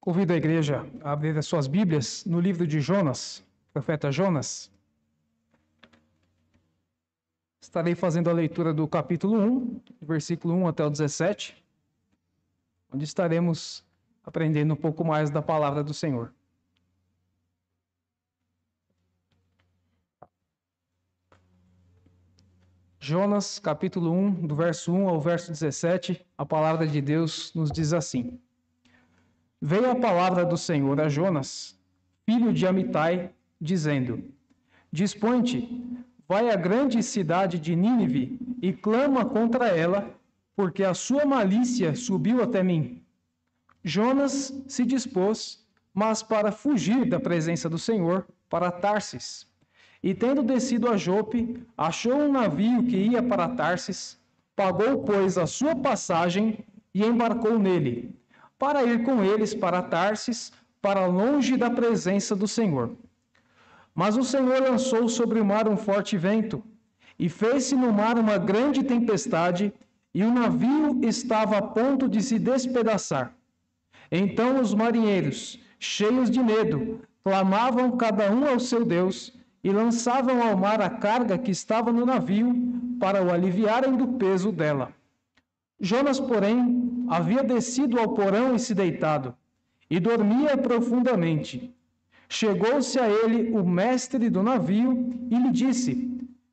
Convido a igreja a abrir as suas Bíblias no livro de Jonas, profeta Jonas. Estarei fazendo a leitura do capítulo 1, versículo 1 até o 17, onde estaremos aprendendo um pouco mais da palavra do Senhor. Jonas, capítulo 1, do verso 1 ao verso 17, a palavra de Deus nos diz assim: Veio a palavra do Senhor a Jonas, filho de Amitai, dizendo: Dispõe-te, vai à grande cidade de Nínive e clama contra ela, porque a sua malícia subiu até mim. Jonas se dispôs, mas para fugir da presença do Senhor, para Tarsis. E tendo descido a Jope, achou um navio que ia para Tarsis, pagou, pois, a sua passagem e embarcou nele para ir com eles para Tarsis, para longe da presença do Senhor. Mas o Senhor lançou sobre o mar um forte vento, e fez-se no mar uma grande tempestade, e o navio estava a ponto de se despedaçar. Então os marinheiros, cheios de medo, clamavam cada um ao seu Deus, e lançavam ao mar a carga que estava no navio, para o aliviarem do peso dela. Jonas, porém, havia descido ao porão e se deitado, e dormia profundamente. Chegou-se a ele o mestre do navio e lhe disse: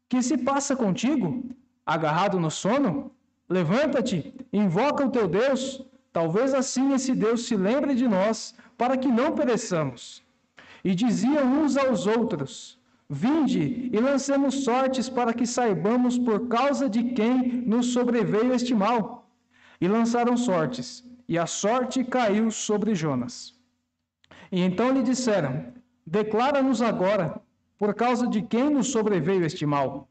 Que se passa contigo? Agarrado no sono? Levanta-te, invoca o teu Deus. Talvez assim esse Deus se lembre de nós, para que não pereçamos. E diziam uns aos outros: Vinde e lancemos sortes para que saibamos por causa de quem nos sobreveio este mal. E lançaram sortes, e a sorte caiu sobre Jonas. E então lhe disseram: Declara-nos agora, por causa de quem nos sobreveio este mal.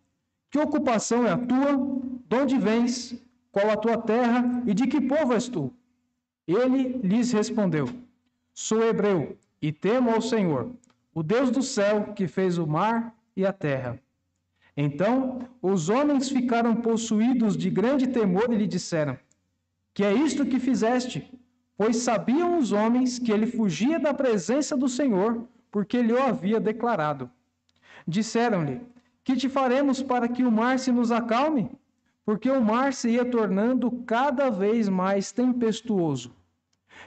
Que ocupação é a tua? De onde vens? Qual a tua terra? E de que povo és tu? Ele lhes respondeu: Sou hebreu e temo ao Senhor o Deus do céu que fez o mar e a terra. Então os homens ficaram possuídos de grande temor e lhe disseram: Que é isto que fizeste? Pois sabiam os homens que ele fugia da presença do Senhor, porque lhe o havia declarado. Disseram-lhe: Que te faremos para que o mar se nos acalme? Porque o mar se ia tornando cada vez mais tempestuoso.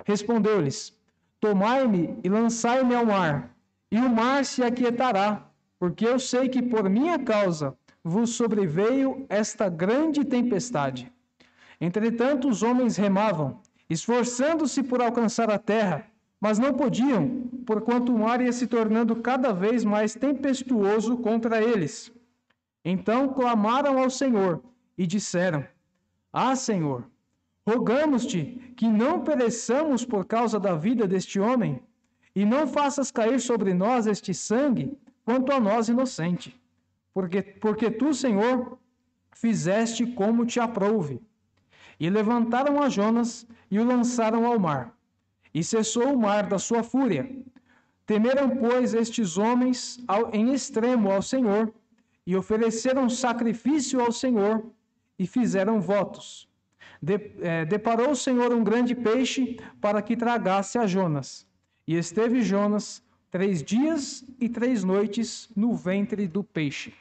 Respondeu-lhes: Tomai-me e lançai-me ao mar e o mar se aquietará, porque eu sei que por minha causa vos sobreveio esta grande tempestade. Entretanto, os homens remavam, esforçando-se por alcançar a terra, mas não podiam, porquanto o mar ia se tornando cada vez mais tempestuoso contra eles. Então clamaram ao Senhor e disseram: Ah, Senhor, rogamos-te que não pereçamos por causa da vida deste homem, e não faças cair sobre nós este sangue, quanto a nós inocente. Porque, porque tu, Senhor, fizeste como te aprouve. E levantaram a Jonas e o lançaram ao mar. E cessou o mar da sua fúria. Temeram, pois, estes homens ao, em extremo ao Senhor, e ofereceram sacrifício ao Senhor, e fizeram votos. De, é, deparou o Senhor um grande peixe para que tragasse a Jonas. E esteve Jonas três dias e três noites no ventre do peixe.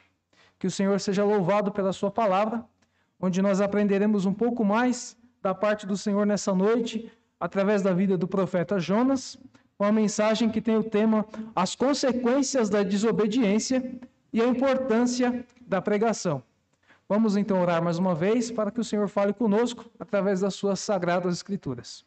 Que o Senhor seja louvado pela Sua palavra, onde nós aprenderemos um pouco mais da parte do Senhor nessa noite, através da vida do profeta Jonas, com a mensagem que tem o tema As consequências da desobediência e a importância da pregação. Vamos então orar mais uma vez para que o Senhor fale conosco através das suas sagradas escrituras.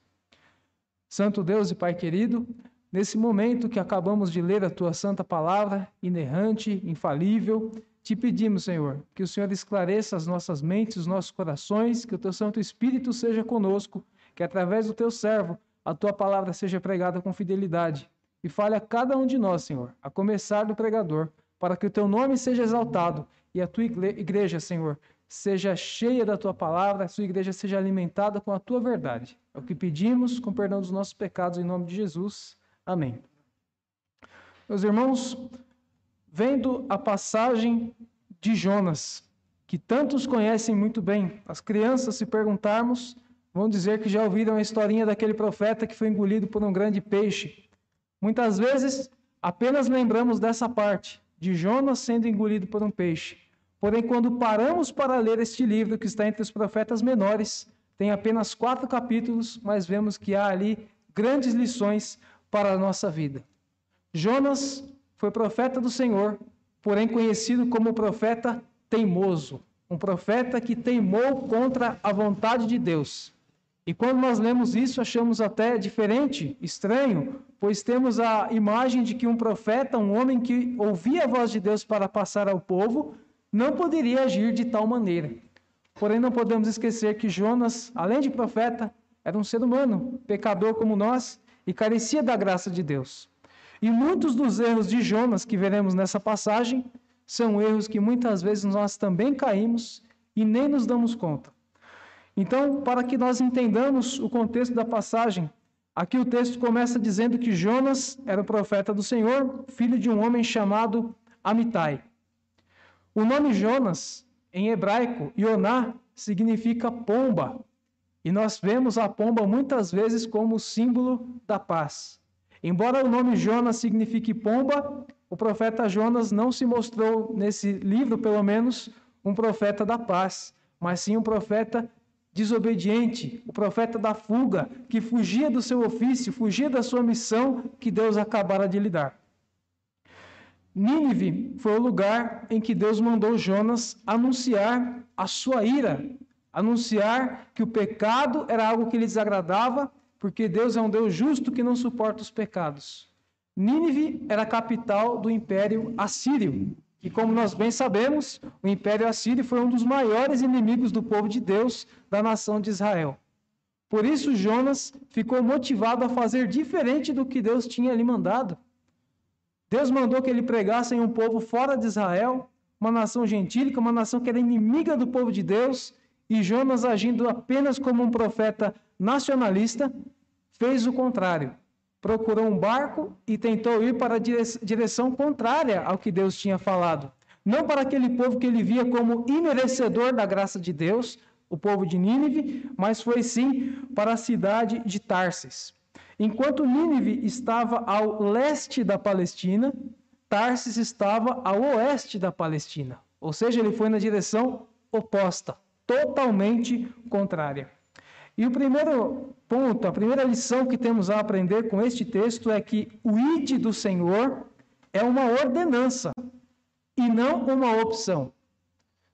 Santo Deus e Pai querido, nesse momento que acabamos de ler a tua santa palavra, inerrante, infalível, te pedimos, Senhor, que o Senhor esclareça as nossas mentes, os nossos corações, que o teu Santo Espírito seja conosco, que através do teu servo a tua palavra seja pregada com fidelidade e fale a cada um de nós, Senhor, a começar do pregador, para que o teu nome seja exaltado e a tua igreja, Senhor, seja cheia da tua palavra, a sua igreja seja alimentada com a tua verdade. É o que pedimos, com perdão dos nossos pecados, em nome de Jesus. Amém. Meus irmãos, vendo a passagem de Jonas, que tantos conhecem muito bem, as crianças, se perguntarmos, vão dizer que já ouviram a historinha daquele profeta que foi engolido por um grande peixe. Muitas vezes apenas lembramos dessa parte, de Jonas sendo engolido por um peixe. Porém, quando paramos para ler este livro que está entre os profetas menores, tem apenas quatro capítulos, mas vemos que há ali grandes lições para a nossa vida. Jonas foi profeta do Senhor, porém conhecido como profeta teimoso, um profeta que teimou contra a vontade de Deus. E quando nós lemos isso, achamos até diferente, estranho, pois temos a imagem de que um profeta, um homem que ouvia a voz de Deus para passar ao povo, não poderia agir de tal maneira. Porém, não podemos esquecer que Jonas, além de profeta, era um ser humano, pecador como nós, e carecia da graça de Deus. E muitos dos erros de Jonas que veremos nessa passagem são erros que muitas vezes nós também caímos e nem nos damos conta. Então, para que nós entendamos o contexto da passagem, aqui o texto começa dizendo que Jonas era o profeta do Senhor, filho de um homem chamado Amitai. O nome Jonas, em hebraico, Yoná, significa pomba. E nós vemos a pomba muitas vezes como símbolo da paz. Embora o nome Jonas signifique pomba, o profeta Jonas não se mostrou, nesse livro pelo menos, um profeta da paz, mas sim um profeta desobediente, o profeta da fuga, que fugia do seu ofício, fugia da sua missão que Deus acabara de lhe dar. Nínive foi o lugar em que Deus mandou Jonas anunciar a sua ira, anunciar que o pecado era algo que lhe desagradava, porque Deus é um Deus justo que não suporta os pecados. Nínive era a capital do Império Assírio, e como nós bem sabemos, o Império Assírio foi um dos maiores inimigos do povo de Deus, da nação de Israel. Por isso, Jonas ficou motivado a fazer diferente do que Deus tinha lhe mandado. Deus mandou que ele pregasse em um povo fora de Israel, uma nação gentílica, uma nação que era inimiga do povo de Deus, e Jonas, agindo apenas como um profeta nacionalista, fez o contrário procurou um barco e tentou ir para a direção contrária ao que Deus tinha falado. Não para aquele povo que ele via como imerecedor da graça de Deus, o povo de Nínive, mas foi sim para a cidade de Tarsis. Enquanto Nínive estava ao leste da Palestina, Tarsis estava ao oeste da Palestina. Ou seja, ele foi na direção oposta, totalmente contrária. E o primeiro ponto, a primeira lição que temos a aprender com este texto é que o ide do Senhor é uma ordenança e não uma opção.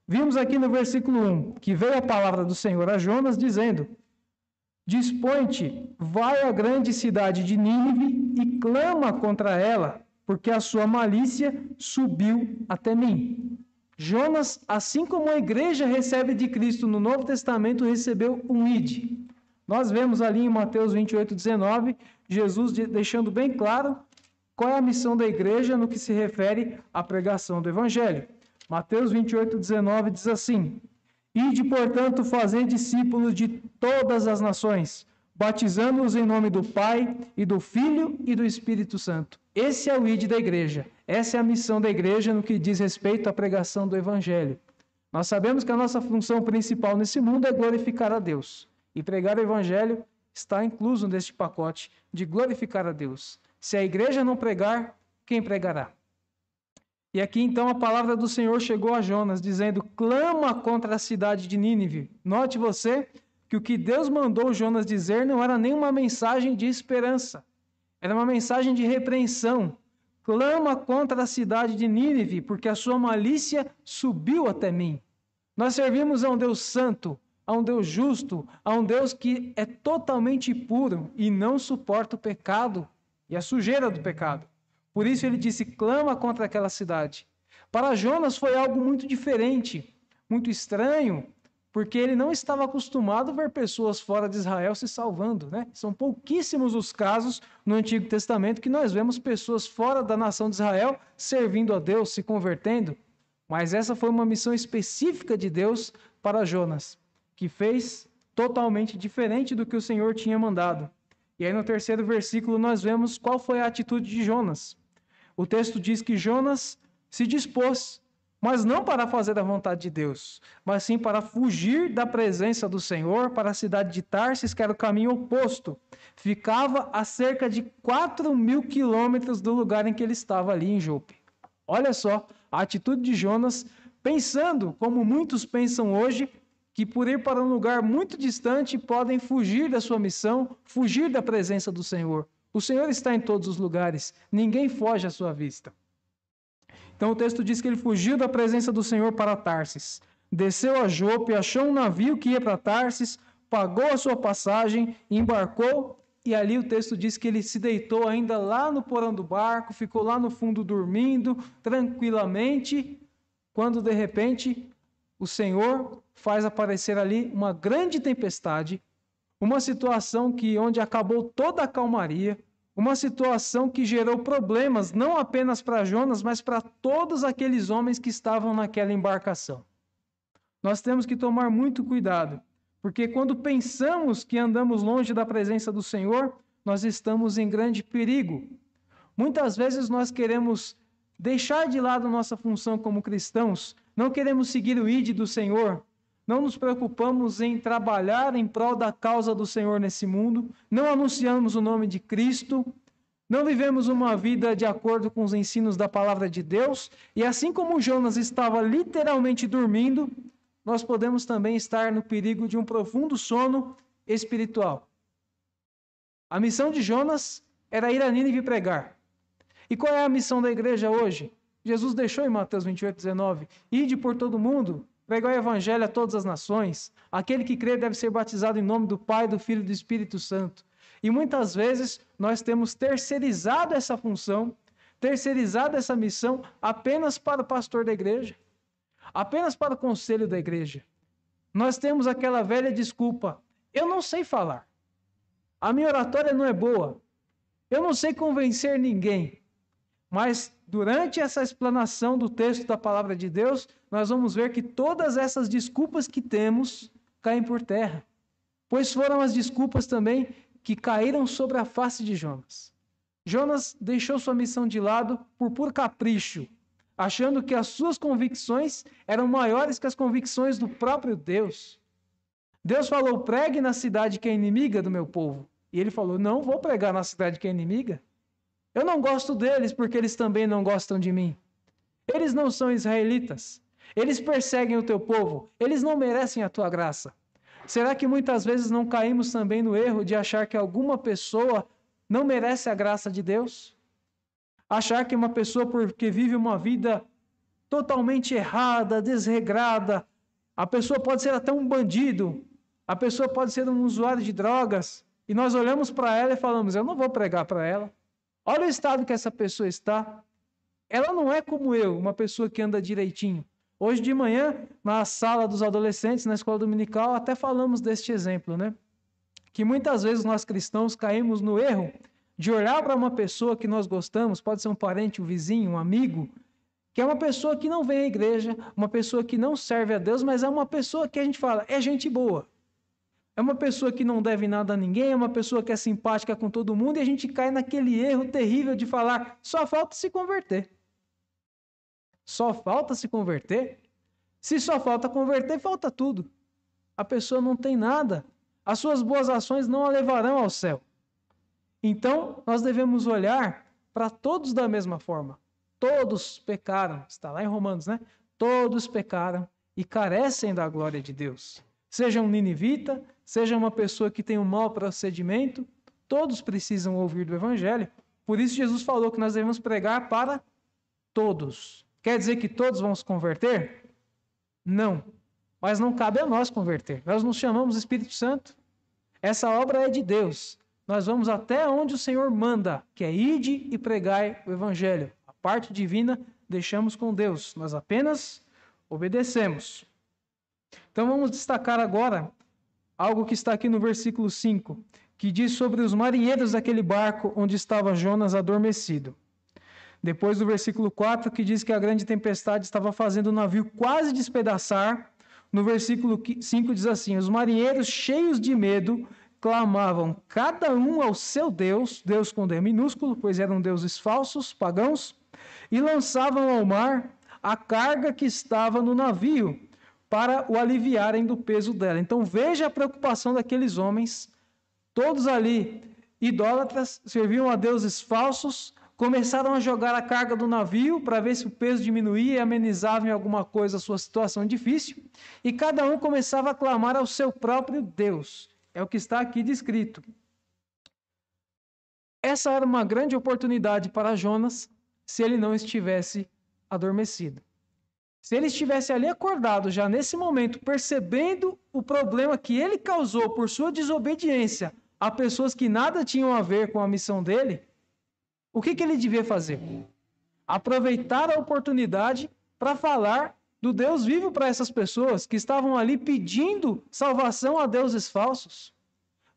Vimos aqui no versículo 1 que veio a palavra do Senhor a Jonas dizendo: Dispõe-te, vai à grande cidade de Nínive e clama contra ela, porque a sua malícia subiu até mim. Jonas, assim como a igreja recebe de Cristo no Novo Testamento, recebeu um id. Nós vemos ali em Mateus 28, 19, Jesus deixando bem claro qual é a missão da igreja no que se refere à pregação do Evangelho. Mateus 28, 19 diz assim: Ide, portanto, fazer discípulos de todas as nações, batizando-os em nome do Pai e do Filho e do Espírito Santo. Esse é o id da igreja. Essa é a missão da igreja no que diz respeito à pregação do evangelho. Nós sabemos que a nossa função principal nesse mundo é glorificar a Deus. E pregar o evangelho está incluso neste pacote de glorificar a Deus. Se a igreja não pregar, quem pregará? E aqui então a palavra do Senhor chegou a Jonas, dizendo: clama contra a cidade de Nínive. Note você que o que Deus mandou Jonas dizer não era nenhuma mensagem de esperança, era uma mensagem de repreensão, clama contra a cidade de Nínive, porque a sua malícia subiu até mim. Nós servimos a um Deus santo, a um Deus justo, a um Deus que é totalmente puro e não suporta o pecado e a sujeira do pecado. Por isso ele disse: clama contra aquela cidade. Para Jonas foi algo muito diferente, muito estranho, porque ele não estava acostumado a ver pessoas fora de Israel se salvando. Né? São pouquíssimos os casos no Antigo Testamento que nós vemos pessoas fora da nação de Israel servindo a Deus, se convertendo. Mas essa foi uma missão específica de Deus para Jonas, que fez totalmente diferente do que o Senhor tinha mandado. E aí no terceiro versículo nós vemos qual foi a atitude de Jonas. O texto diz que Jonas se dispôs mas não para fazer a vontade de Deus, mas sim para fugir da presença do Senhor para a cidade de Tarsis, que era o caminho oposto. Ficava a cerca de 4 mil quilômetros do lugar em que ele estava ali em Jope. Olha só a atitude de Jonas, pensando, como muitos pensam hoje, que por ir para um lugar muito distante podem fugir da sua missão, fugir da presença do Senhor. O Senhor está em todos os lugares, ninguém foge à sua vista. Então o texto diz que ele fugiu da presença do Senhor para Tarsis. Desceu a Jope, achou um navio que ia para Tarsis, pagou a sua passagem, embarcou e ali o texto diz que ele se deitou ainda lá no porão do barco, ficou lá no fundo dormindo tranquilamente, quando de repente o Senhor faz aparecer ali uma grande tempestade, uma situação que onde acabou toda a calmaria, uma situação que gerou problemas não apenas para Jonas, mas para todos aqueles homens que estavam naquela embarcação. Nós temos que tomar muito cuidado, porque quando pensamos que andamos longe da presença do Senhor, nós estamos em grande perigo. Muitas vezes nós queremos deixar de lado nossa função como cristãos, não queremos seguir o ide do Senhor, não nos preocupamos em trabalhar em prol da causa do Senhor nesse mundo, não anunciamos o nome de Cristo, não vivemos uma vida de acordo com os ensinos da palavra de Deus, e assim como Jonas estava literalmente dormindo, nós podemos também estar no perigo de um profundo sono espiritual. A missão de Jonas era ir a Nínive pregar. E qual é a missão da igreja hoje? Jesus deixou em Mateus 28, 19: Ide por todo mundo, pregar o evangelho a todas as nações. Aquele que crê deve ser batizado em nome do Pai, do Filho e do Espírito Santo. E muitas vezes nós temos terceirizado essa função, terceirizado essa missão apenas para o pastor da igreja, apenas para o conselho da igreja. Nós temos aquela velha desculpa: eu não sei falar, a minha oratória não é boa, eu não sei convencer ninguém. Mas durante essa explanação do texto da palavra de Deus, nós vamos ver que todas essas desculpas que temos caem por terra. Pois foram as desculpas também que caíram sobre a face de Jonas. Jonas deixou sua missão de lado por puro capricho, achando que as suas convicções eram maiores que as convicções do próprio Deus. Deus falou: pregue na cidade que é inimiga do meu povo. E ele falou: não vou pregar na cidade que é inimiga. Eu não gosto deles porque eles também não gostam de mim. Eles não são israelitas. Eles perseguem o teu povo. Eles não merecem a tua graça. Será que muitas vezes não caímos também no erro de achar que alguma pessoa não merece a graça de Deus? Achar que uma pessoa, porque vive uma vida totalmente errada, desregrada, a pessoa pode ser até um bandido, a pessoa pode ser um usuário de drogas, e nós olhamos para ela e falamos: Eu não vou pregar para ela. Olha o estado que essa pessoa está. Ela não é como eu, uma pessoa que anda direitinho. Hoje de manhã, na sala dos adolescentes, na escola dominical, até falamos deste exemplo, né? Que muitas vezes nós cristãos caímos no erro de olhar para uma pessoa que nós gostamos, pode ser um parente, um vizinho, um amigo, que é uma pessoa que não vem à igreja, uma pessoa que não serve a Deus, mas é uma pessoa que a gente fala, é gente boa. É uma pessoa que não deve nada a ninguém, é uma pessoa que é simpática com todo mundo e a gente cai naquele erro terrível de falar só falta se converter. Só falta se converter? Se só falta converter, falta tudo. A pessoa não tem nada. As suas boas ações não a levarão ao céu. Então, nós devemos olhar para todos da mesma forma. Todos pecaram, está lá em Romanos, né? Todos pecaram e carecem da glória de Deus. Seja um ninivita, seja uma pessoa que tem um mau procedimento, todos precisam ouvir do Evangelho. Por isso, Jesus falou que nós devemos pregar para todos. Quer dizer que todos vão se converter? Não. Mas não cabe a nós converter. Nós nos chamamos Espírito Santo. Essa obra é de Deus. Nós vamos até onde o Senhor manda, que é ide e pregai o Evangelho. A parte divina deixamos com Deus. Nós apenas obedecemos. Então vamos destacar agora algo que está aqui no versículo 5, que diz sobre os marinheiros daquele barco onde estava Jonas adormecido. Depois do versículo 4, que diz que a grande tempestade estava fazendo o navio quase despedaçar. No versículo 5 diz assim: Os marinheiros, cheios de medo, clamavam cada um ao seu Deus, Deus com D minúsculo, pois eram deuses falsos, pagãos, e lançavam ao mar a carga que estava no navio, para o aliviarem do peso dela. Então veja a preocupação daqueles homens, todos ali idólatras, serviam a deuses falsos, começaram a jogar a carga do navio para ver se o peso diminuía e amenizava em alguma coisa a sua situação difícil, e cada um começava a clamar ao seu próprio Deus. É o que está aqui descrito. Essa era uma grande oportunidade para Jonas se ele não estivesse adormecido. Se ele estivesse ali acordado, já nesse momento, percebendo o problema que ele causou por sua desobediência a pessoas que nada tinham a ver com a missão dele, o que, que ele devia fazer? Aproveitar a oportunidade para falar do Deus vivo para essas pessoas que estavam ali pedindo salvação a deuses falsos.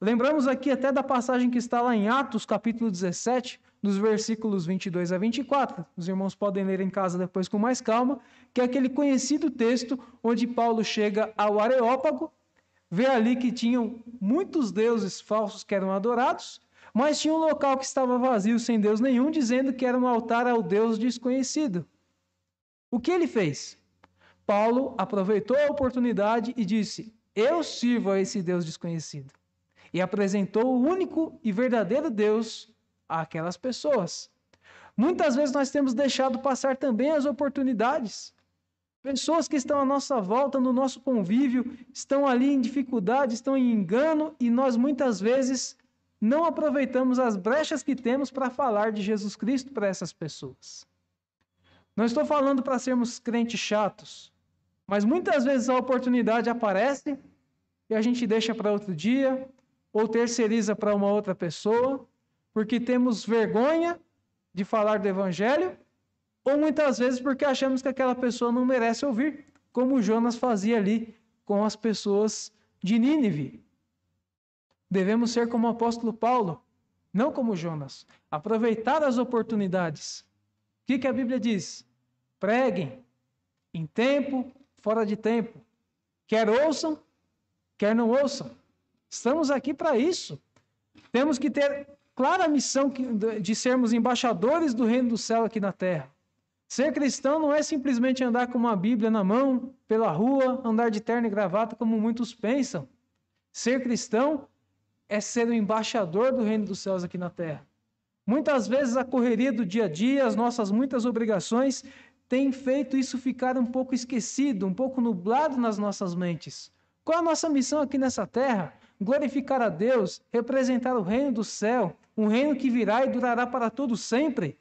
Lembramos aqui até da passagem que está lá em Atos, capítulo 17, nos versículos 22 a 24. Os irmãos podem ler em casa depois com mais calma, que é aquele conhecido texto onde Paulo chega ao Areópago, vê ali que tinham muitos deuses falsos que eram adorados, mas tinha um local que estava vazio, sem Deus nenhum, dizendo que era um altar ao Deus desconhecido. O que ele fez? Paulo aproveitou a oportunidade e disse: Eu sirvo a esse Deus desconhecido. E apresentou o único e verdadeiro Deus àquelas pessoas. Muitas vezes nós temos deixado passar também as oportunidades. Pessoas que estão à nossa volta, no nosso convívio, estão ali em dificuldade, estão em engano, e nós muitas vezes não aproveitamos as brechas que temos para falar de Jesus Cristo para essas pessoas. Não estou falando para sermos crentes chatos, mas muitas vezes a oportunidade aparece e a gente deixa para outro dia ou terceiriza para uma outra pessoa, porque temos vergonha de falar do evangelho, ou muitas vezes porque achamos que aquela pessoa não merece ouvir, como Jonas fazia ali com as pessoas de Nínive. Devemos ser como o apóstolo Paulo, não como Jonas. Aproveitar as oportunidades. O que, que a Bíblia diz? Preguem em tempo, fora de tempo. Quer ouçam, quer não ouçam. Estamos aqui para isso. Temos que ter clara missão de sermos embaixadores do reino do céu aqui na terra. Ser cristão não é simplesmente andar com uma Bíblia na mão, pela rua, andar de terno e gravata, como muitos pensam. Ser cristão é ser o embaixador do reino dos céus aqui na terra. Muitas vezes a correria do dia a dia, as nossas muitas obrigações, tem feito isso ficar um pouco esquecido, um pouco nublado nas nossas mentes. Qual a nossa missão aqui nessa terra? Glorificar a Deus, representar o reino do céu, um reino que virá e durará para todo sempre.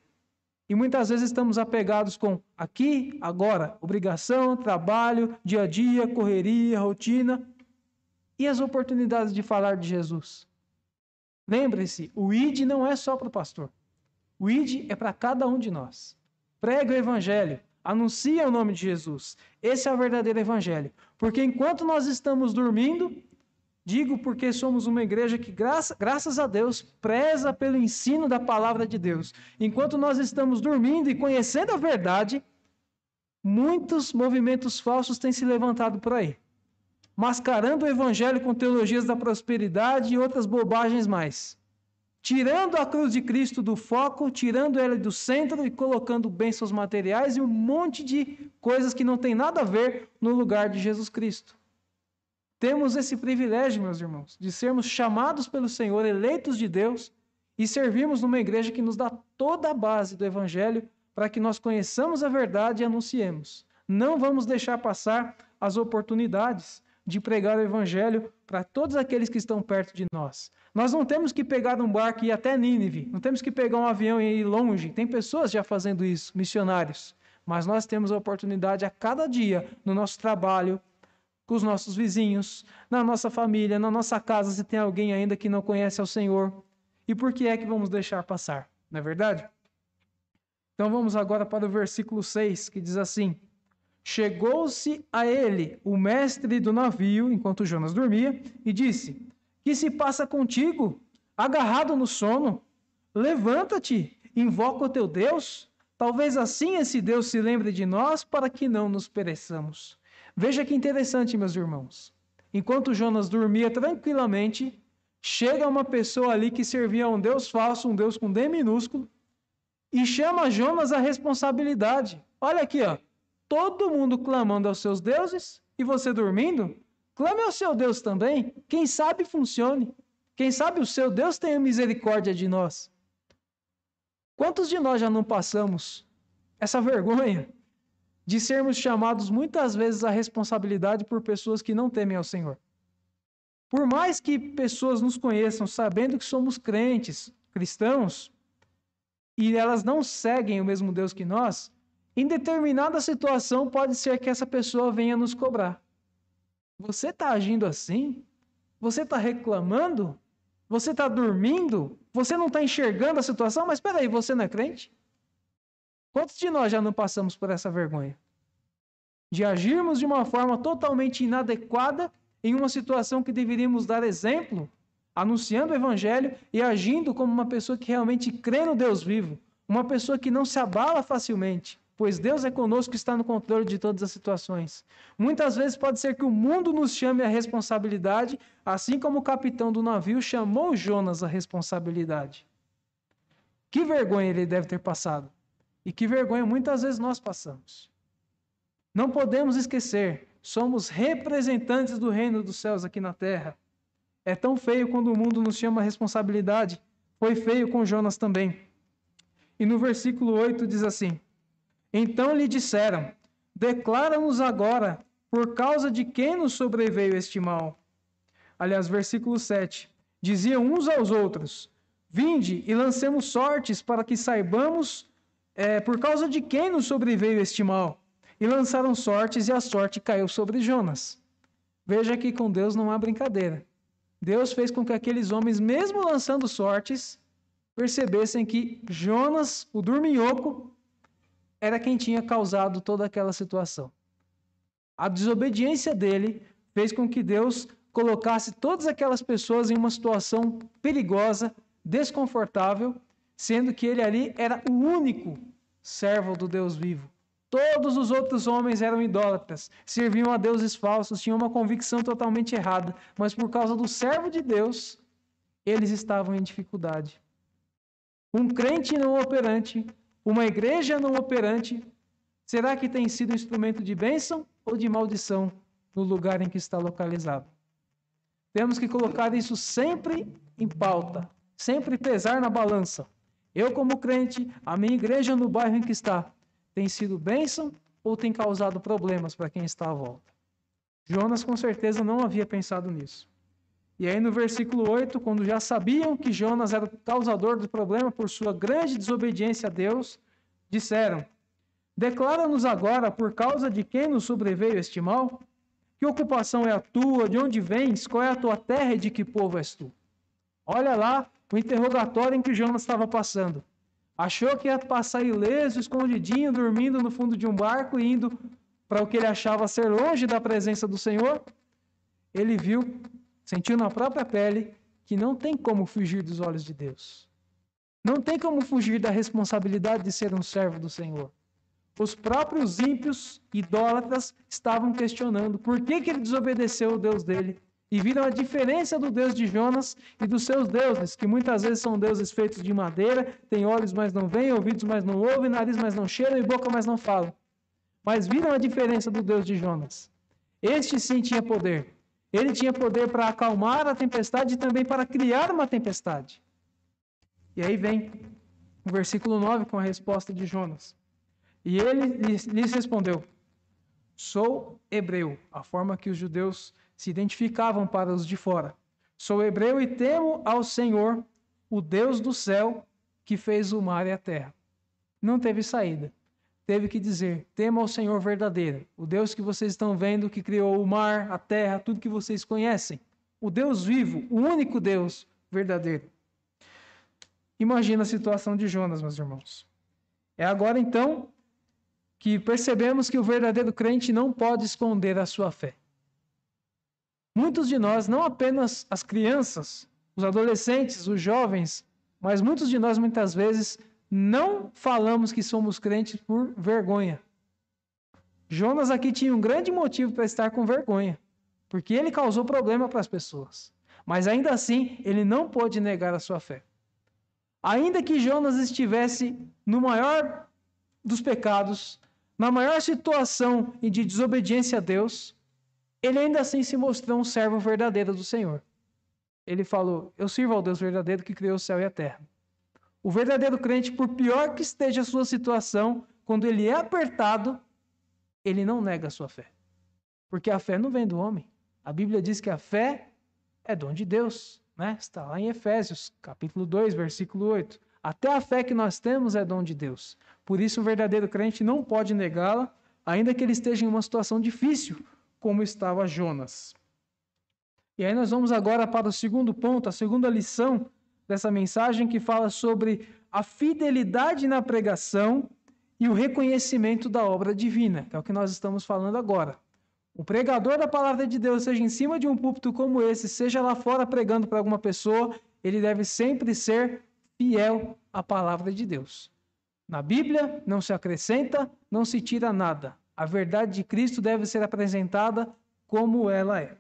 E muitas vezes estamos apegados com aqui, agora, obrigação, trabalho, dia a dia, correria, rotina. E as oportunidades de falar de Jesus? Lembre-se, o ID não é só para o pastor. O ID é para cada um de nós. Pregue o evangelho, anuncie o nome de Jesus. Esse é o verdadeiro evangelho. Porque enquanto nós estamos dormindo, digo porque somos uma igreja que, graça, graças a Deus, preza pelo ensino da palavra de Deus. Enquanto nós estamos dormindo e conhecendo a verdade, muitos movimentos falsos têm se levantado por aí mascarando o evangelho com teologias da prosperidade e outras bobagens mais. Tirando a cruz de Cristo do foco, tirando ela do centro e colocando bênçãos materiais e um monte de coisas que não tem nada a ver no lugar de Jesus Cristo. Temos esse privilégio, meus irmãos, de sermos chamados pelo Senhor, eleitos de Deus, e servirmos numa igreja que nos dá toda a base do Evangelho para que nós conheçamos a verdade e anunciemos. Não vamos deixar passar as oportunidades de pregar o evangelho para todos aqueles que estão perto de nós. Nós não temos que pegar um barco e ir até Nínive, não temos que pegar um avião e ir longe. Tem pessoas já fazendo isso, missionários. Mas nós temos a oportunidade a cada dia, no nosso trabalho, com os nossos vizinhos, na nossa família, na nossa casa, se tem alguém ainda que não conhece ao Senhor. E por que é que vamos deixar passar? Não é verdade? Então vamos agora para o versículo 6, que diz assim: Chegou-se a ele o mestre do navio, enquanto Jonas dormia, e disse: Que se passa contigo, agarrado no sono? Levanta-te, invoca o teu Deus. Talvez assim esse Deus se lembre de nós para que não nos pereçamos. Veja que interessante, meus irmãos. Enquanto Jonas dormia tranquilamente, chega uma pessoa ali que servia a um Deus falso, um Deus com D minúsculo, e chama Jonas à responsabilidade. Olha aqui, ó. todo mundo clamando aos seus deuses e você dormindo? Clame ao seu Deus também. Quem sabe funcione. Quem sabe o seu Deus tenha misericórdia de nós. Quantos de nós já não passamos essa vergonha de sermos chamados muitas vezes à responsabilidade por pessoas que não temem ao Senhor? Por mais que pessoas nos conheçam sabendo que somos crentes, cristãos, e elas não seguem o mesmo Deus que nós, em determinada situação pode ser que essa pessoa venha nos cobrar. Você está agindo assim? Você está reclamando? Você está dormindo? Você não está enxergando a situação? Mas espera aí, você não é crente? Quantos de nós já não passamos por essa vergonha? De agirmos de uma forma totalmente inadequada em uma situação que deveríamos dar exemplo, anunciando o evangelho e agindo como uma pessoa que realmente crê no Deus vivo, uma pessoa que não se abala facilmente, pois Deus é conosco e está no controle de todas as situações. Muitas vezes pode ser que o mundo nos chame à responsabilidade, assim como o capitão do navio chamou Jonas à responsabilidade. Que vergonha ele deve ter passado. E que vergonha muitas vezes nós passamos. Não podemos esquecer, somos representantes do reino dos céus aqui na terra. É tão feio quando o mundo nos chama à responsabilidade. Foi feio com Jonas também. E no versículo 8 diz assim: Então lhe disseram: Declara-nos agora por causa de quem nos sobreveio este mal. Aliás, versículo 7. Diziam uns aos outros: Vinde e lancemos sortes para que saibamos é, por causa de quem nos sobreveio este mal e lançaram sortes, e a sorte caiu sobre Jonas. Veja que com Deus não há brincadeira. Deus fez com que aqueles homens, mesmo lançando sortes, percebessem que Jonas, o dorminhoco, era quem tinha causado toda aquela situação. A desobediência dele fez com que Deus colocasse todas aquelas pessoas em uma situação perigosa, desconfortável, sendo que ele ali era o único servo do Deus vivo. Todos os outros homens eram idólatras, serviam a deuses falsos, tinham uma convicção totalmente errada, mas por causa do servo de Deus, eles estavam em dificuldade. Um crente não operante, uma igreja não operante, será que tem sido instrumento de bênção ou de maldição no lugar em que está localizado? Temos que colocar isso sempre em pauta, sempre pesar na balança. Eu, como crente, a minha igreja no bairro em que está, tem sido bênção ou tem causado problemas para quem está à volta? Jonas com certeza não havia pensado nisso. E aí no versículo 8, quando já sabiam que Jonas era o causador do problema por sua grande desobediência a Deus, disseram: Declara-nos agora por causa de quem nos sobreveio este mal? Que ocupação é a tua? De onde vens? Qual é a tua terra e de que povo és tu? Olha lá o interrogatório em que Jonas estava passando. Achou que ia passar ileso, escondidinho, dormindo no fundo de um barco, indo para o que ele achava ser longe da presença do Senhor. Ele viu, sentiu na própria pele, que não tem como fugir dos olhos de Deus. Não tem como fugir da responsabilidade de ser um servo do Senhor. Os próprios ímpios, idólatras, estavam questionando por que, que ele desobedeceu o Deus dele e viram a diferença do Deus de Jonas e dos seus deuses, que muitas vezes são deuses feitos de madeira, têm olhos, mas não veem, ouvidos, mas não ouvem, nariz, mas não cheiram e boca, mas não falam. Mas viram a diferença do Deus de Jonas. Este sim tinha poder. Ele tinha poder para acalmar a tempestade e também para criar uma tempestade. E aí vem o versículo 9 com a resposta de Jonas. E ele lhes respondeu: Sou hebreu, a forma que os judeus se identificavam para os de fora. Sou hebreu e temo ao Senhor, o Deus do céu, que fez o mar e a terra. Não teve saída. Teve que dizer: temo ao Senhor verdadeiro, o Deus que vocês estão vendo, que criou o mar, a terra, tudo que vocês conhecem. O Deus vivo, o único Deus verdadeiro. Imagina a situação de Jonas, meus irmãos. É agora então que percebemos que o verdadeiro crente não pode esconder a sua fé. Muitos de nós, não apenas as crianças, os adolescentes, os jovens, mas muitos de nós muitas vezes não falamos que somos crentes por vergonha. Jonas aqui tinha um grande motivo para estar com vergonha, porque ele causou problema para as pessoas. Mas ainda assim, ele não pôde negar a sua fé. Ainda que Jonas estivesse no maior dos pecados, na maior situação de desobediência a Deus, ele ainda assim se mostrou um servo verdadeiro do Senhor. Ele falou: Eu sirvo ao Deus verdadeiro que criou o céu e a terra. O verdadeiro crente, por pior que esteja a sua situação, quando ele é apertado, ele não nega a sua fé. Porque a fé não vem do homem. A Bíblia diz que a fé é dom de Deus. Né? Está lá em Efésios, capítulo 2, versículo 8. Até a fé que nós temos é dom de Deus. Por isso, o verdadeiro crente não pode negá-la, ainda que ele esteja em uma situação difícil, como estava Jonas. E aí nós vamos agora para o segundo ponto, a segunda lição dessa mensagem, que fala sobre a fidelidade na pregação e o reconhecimento da obra divina, que é o que nós estamos falando agora. O pregador da palavra de Deus, seja em cima de um púlpito como esse, seja lá fora pregando para alguma pessoa, ele deve sempre ser fiel à palavra de Deus. Na Bíblia não se acrescenta, não se tira nada. A verdade de Cristo deve ser apresentada como ela é.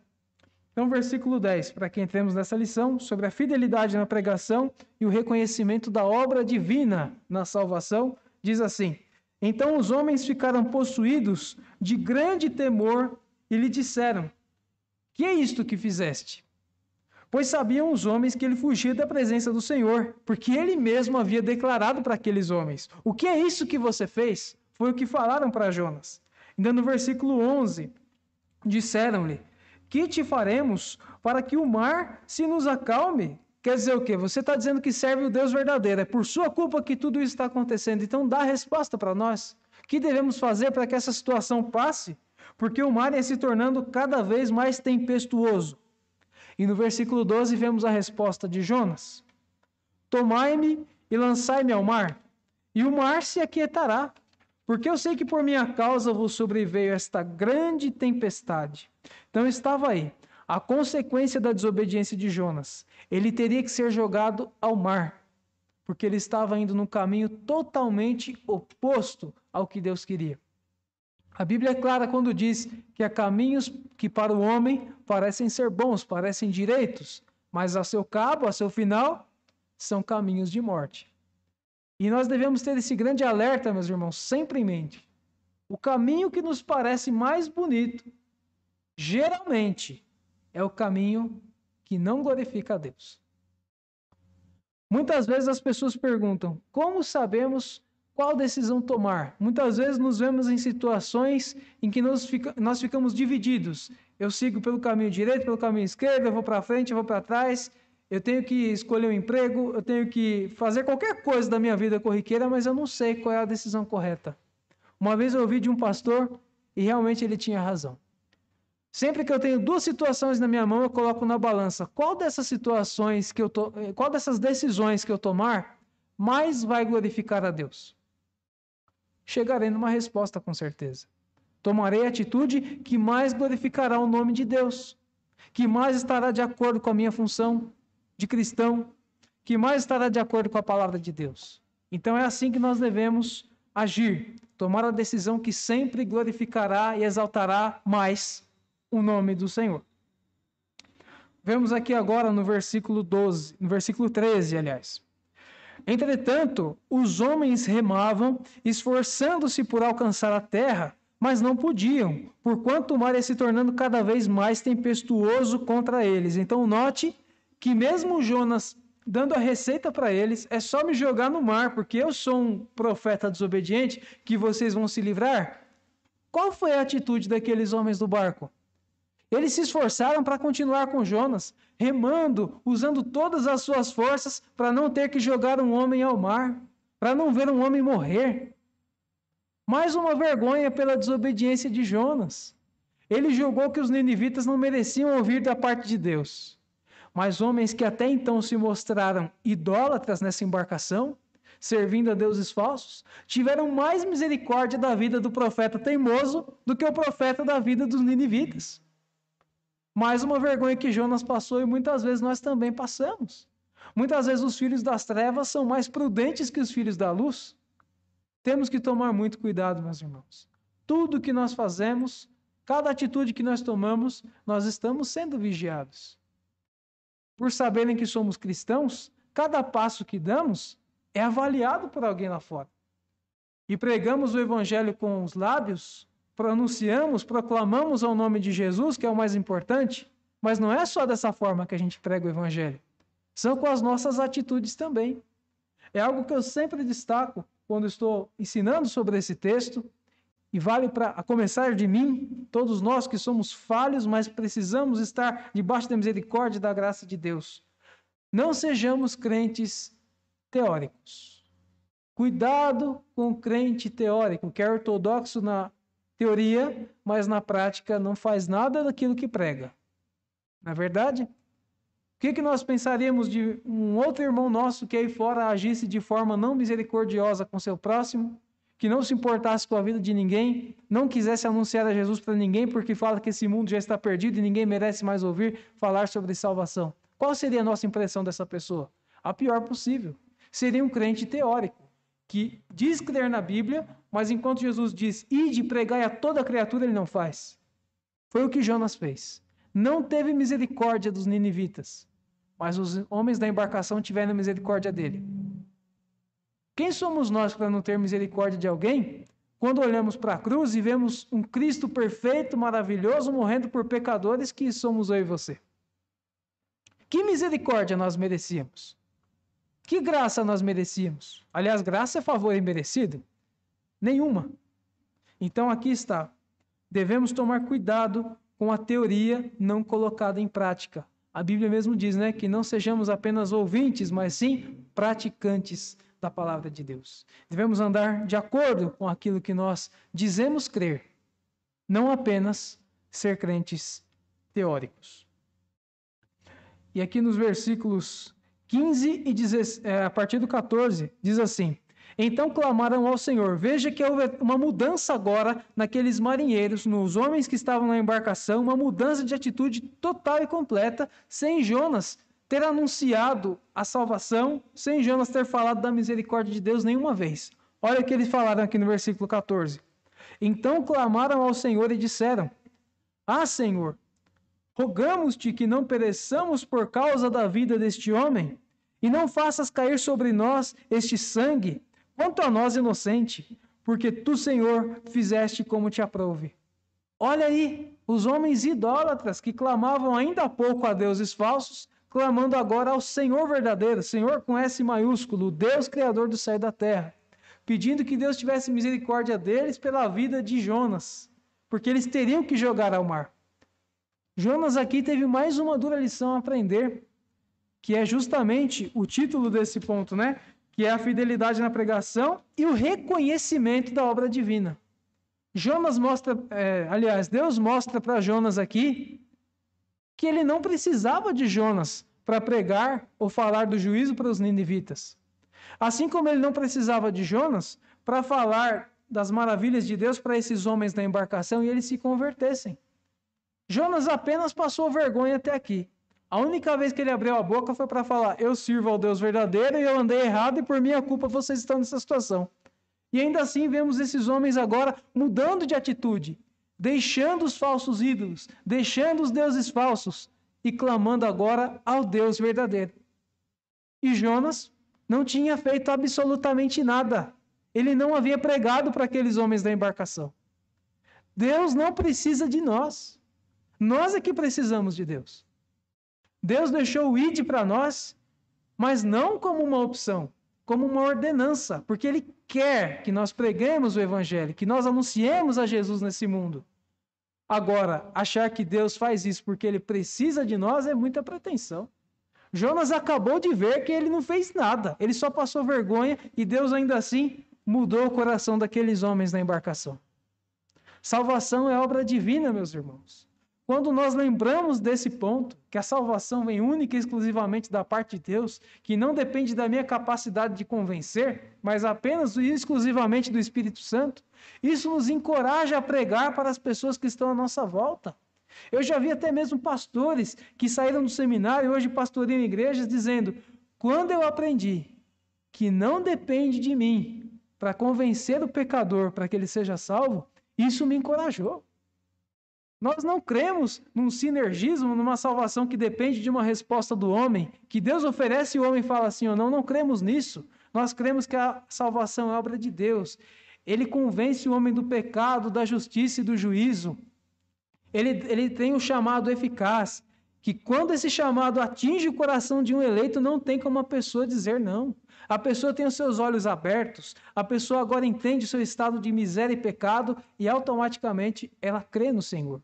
Então, versículo 10, para que entremos nessa lição sobre a fidelidade na pregação e o reconhecimento da obra divina na salvação, diz assim: Então os homens ficaram possuídos de grande temor e lhe disseram: Que é isto que fizeste? Pois sabiam os homens que ele fugia da presença do Senhor, porque ele mesmo havia declarado para aqueles homens: O que é isso que você fez? Foi o que falaram para Jonas. Ainda no versículo 11, disseram-lhe: Que te faremos para que o mar se nos acalme? Quer dizer o quê? Você está dizendo que serve o Deus verdadeiro. É por sua culpa que tudo isso está acontecendo. Então dá a resposta para nós. O que devemos fazer para que essa situação passe? Porque o mar ia se tornando cada vez mais tempestuoso. E no versículo 12 vemos a resposta de Jonas: Tomai-me e lançai-me ao mar, e o mar se aquietará, porque eu sei que por minha causa vos sobreveio esta grande tempestade. Então estava aí a consequência da desobediência de Jonas. Ele teria que ser jogado ao mar, porque ele estava indo num caminho totalmente oposto ao que Deus queria. A Bíblia é clara quando diz que há caminhos que para o homem parecem ser bons, parecem direitos, mas a seu cabo, a seu final, são caminhos de morte. E nós devemos ter esse grande alerta, meus irmãos, sempre em mente. O caminho que nos parece mais bonito, geralmente, é o caminho que não glorifica a Deus. Muitas vezes as pessoas perguntam: como sabemos qual decisão tomar? Muitas vezes nos vemos em situações em que nós, fica, nós ficamos divididos. Eu sigo pelo caminho direito, pelo caminho esquerdo, eu vou para frente, eu vou para trás. Eu tenho que escolher um emprego, eu tenho que fazer qualquer coisa da minha vida corriqueira, mas eu não sei qual é a decisão correta. Uma vez eu ouvi de um pastor e realmente ele tinha razão. Sempre que eu tenho duas situações na minha mão, eu coloco na balança qual dessas situações que eu to... qual dessas decisões que eu tomar mais vai glorificar a Deus chegarei numa resposta com certeza. Tomarei a atitude que mais glorificará o nome de Deus, que mais estará de acordo com a minha função de cristão, que mais estará de acordo com a palavra de Deus. Então é assim que nós devemos agir, tomar a decisão que sempre glorificará e exaltará mais o nome do Senhor. Vemos aqui agora no versículo 12, no versículo 13, aliás. Entretanto, os homens remavam, esforçando-se por alcançar a terra, mas não podiam, porquanto o mar ia se tornando cada vez mais tempestuoso contra eles. Então, note que, mesmo Jonas dando a receita para eles, é só me jogar no mar, porque eu sou um profeta desobediente, que vocês vão se livrar. Qual foi a atitude daqueles homens do barco? Eles se esforçaram para continuar com Jonas, remando, usando todas as suas forças para não ter que jogar um homem ao mar, para não ver um homem morrer. Mais uma vergonha pela desobediência de Jonas. Ele julgou que os ninivitas não mereciam ouvir da parte de Deus. Mas homens que até então se mostraram idólatras nessa embarcação, servindo a deuses falsos, tiveram mais misericórdia da vida do profeta teimoso do que o profeta da vida dos ninivitas. Mais uma vergonha que Jonas passou e muitas vezes nós também passamos. Muitas vezes os filhos das trevas são mais prudentes que os filhos da luz. Temos que tomar muito cuidado, meus irmãos. Tudo que nós fazemos, cada atitude que nós tomamos, nós estamos sendo vigiados. Por saberem que somos cristãos, cada passo que damos é avaliado por alguém lá fora. e pregamos o evangelho com os lábios, pronunciamos, proclamamos ao nome de Jesus, que é o mais importante, mas não é só dessa forma que a gente prega o evangelho. São com as nossas atitudes também. É algo que eu sempre destaco quando estou ensinando sobre esse texto, e vale para a começar de mim, todos nós que somos falhos, mas precisamos estar debaixo da misericórdia e da graça de Deus. Não sejamos crentes teóricos. Cuidado com o crente teórico, que é ortodoxo na teoria, mas na prática não faz nada daquilo que prega. Na é verdade, o que, que nós pensaríamos de um outro irmão nosso que aí fora agisse de forma não misericordiosa com seu próximo, que não se importasse com a vida de ninguém, não quisesse anunciar a Jesus para ninguém porque fala que esse mundo já está perdido e ninguém merece mais ouvir falar sobre salvação? Qual seria a nossa impressão dessa pessoa? A pior possível. Seria um crente teórico, que diz crer na Bíblia, mas enquanto Jesus diz, ide pregai a toda criatura, ele não faz. Foi o que Jonas fez. Não teve misericórdia dos ninivitas, mas os homens da embarcação tiveram misericórdia dele. Quem somos nós para não ter misericórdia de alguém quando olhamos para a cruz e vemos um Cristo perfeito, maravilhoso, morrendo por pecadores que somos eu e você? Que misericórdia nós merecíamos? Que graça nós merecíamos? Aliás, graça é favor imerecido? Nenhuma. Então aqui está. Devemos tomar cuidado com a teoria não colocada em prática. A Bíblia mesmo diz, né, que não sejamos apenas ouvintes, mas sim praticantes da palavra de Deus. Devemos andar de acordo com aquilo que nós dizemos crer, não apenas ser crentes teóricos. E aqui nos versículos 15 e 16, é, a partir do 14, diz assim: Então clamaram ao Senhor. Veja que houve uma mudança agora naqueles marinheiros, nos homens que estavam na embarcação, uma mudança de atitude total e completa, sem Jonas ter anunciado a salvação, sem Jonas ter falado da misericórdia de Deus nenhuma vez. Olha o que eles falaram aqui no versículo 14. Então clamaram ao Senhor e disseram: Ah, Senhor, Rogamos-te que não pereçamos por causa da vida deste homem, e não faças cair sobre nós este sangue, quanto a nós inocente, porque tu, Senhor, fizeste como te aprouve. Olha aí, os homens idólatras que clamavam ainda há pouco a deuses falsos, clamando agora ao Senhor verdadeiro, Senhor com S maiúsculo, Deus Criador do céu e da terra, pedindo que Deus tivesse misericórdia deles pela vida de Jonas, porque eles teriam que jogar ao mar. Jonas aqui teve mais uma dura lição a aprender, que é justamente o título desse ponto, né? Que é a fidelidade na pregação e o reconhecimento da obra divina. Jonas mostra, é, aliás, Deus mostra para Jonas aqui que ele não precisava de Jonas para pregar ou falar do juízo para os ninivitas. Assim como ele não precisava de Jonas para falar das maravilhas de Deus para esses homens da embarcação e eles se convertessem. Jonas apenas passou vergonha até aqui. A única vez que ele abriu a boca foi para falar: Eu sirvo ao Deus verdadeiro e eu andei errado, e por minha culpa vocês estão nessa situação. E ainda assim vemos esses homens agora mudando de atitude, deixando os falsos ídolos, deixando os deuses falsos e clamando agora ao Deus verdadeiro. E Jonas não tinha feito absolutamente nada. Ele não havia pregado para aqueles homens da embarcação. Deus não precisa de nós. Nós é que precisamos de Deus. Deus deixou o id para nós, mas não como uma opção, como uma ordenança, porque Ele quer que nós preguemos o Evangelho, que nós anunciemos a Jesus nesse mundo. Agora, achar que Deus faz isso porque Ele precisa de nós é muita pretensão. Jonas acabou de ver que ele não fez nada, ele só passou vergonha e Deus ainda assim mudou o coração daqueles homens na embarcação. Salvação é obra divina, meus irmãos. Quando nós lembramos desse ponto, que a salvação vem única e exclusivamente da parte de Deus, que não depende da minha capacidade de convencer, mas apenas e exclusivamente do Espírito Santo, isso nos encoraja a pregar para as pessoas que estão à nossa volta. Eu já vi até mesmo pastores que saíram do seminário e hoje pastoreiam igrejas dizendo: quando eu aprendi que não depende de mim para convencer o pecador para que ele seja salvo, isso me encorajou. Nós não cremos num sinergismo, numa salvação que depende de uma resposta do homem, que Deus oferece e o homem fala assim ou não, não cremos nisso. Nós cremos que a salvação é obra de Deus. Ele convence o homem do pecado, da justiça e do juízo. Ele, ele tem um chamado eficaz, que quando esse chamado atinge o coração de um eleito, não tem como a pessoa dizer não. A pessoa tem os seus olhos abertos, a pessoa agora entende o seu estado de miséria e pecado e automaticamente ela crê no Senhor.